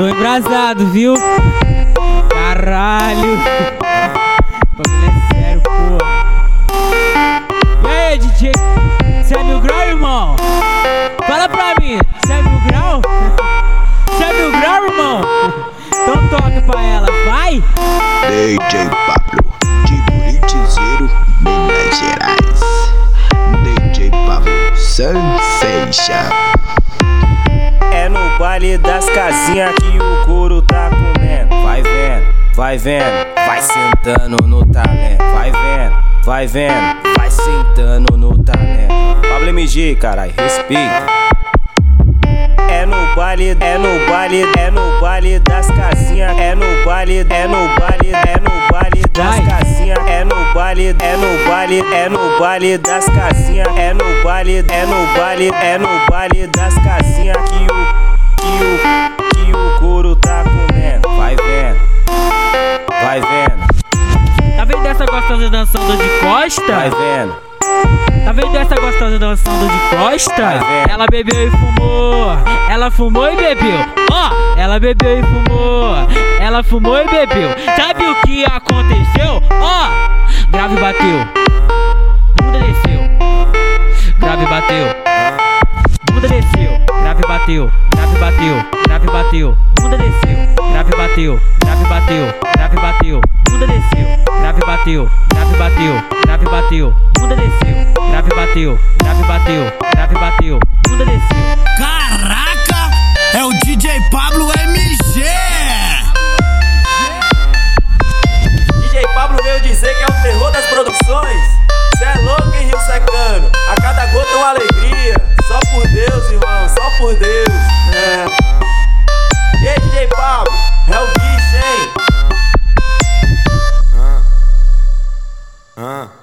Tô embrasado, viu? Caralho. Bagulho é sério, porra. E aí, DJ? Cê é mil grau, irmão? Fala pra mim, cê é mil grau? Cê é mil grau, irmão? Então toca pra ela, vai! DJ Pablo, de Buritizeiro, Minas Gerais. DJ Pablo, Sensation. No baile das casinhas que o couro tá comendo. Vai vendo, vai vendo, vai sentando no talento. Vai vendo, vai vendo, vai sentando no talento. Pablo MG, carai, respeita. É no baile, é no baile, é no baile das casinhas. É no baile, é no baile, é no baile das casinhas. É no baile, é no baile, é no baile das casinhas. É no baile, é no baile, é no baile das casinhas que o que o que o couro tá comendo. Vai vendo, vai vendo, Tá vendo essa gostosa dançando de costa? vai vendo. Tá vendo essa gostosa dançando de costa? Vai vendo. Ela bebeu e fumou. Ela fumou e bebeu. Ó, ela bebeu e fumou. Ela fumou e bebeu. Sabe o que aconteceu? Ó, grave bateu. Bunda desceu. Grave bateu. Bunda desceu. Grave bateu. Bateu. Grave bateu. Bunda desceu. Grave bateu. Grave bateu. Grave bateu. Bunda desceu. Grave bateu. Grave bateu. Grave bateu. Bunda desceu. Grave bateu. Grave bateu. Grave bateu. Bunda desceu. Caraca, é o DJ Pablo MG. DJ Pablo veio dizer que é o terror das produções. Cê é louco, hein, Rio Secano? A cada gota uma alegria. Só por Deus, irmão, só por Deus. Huh?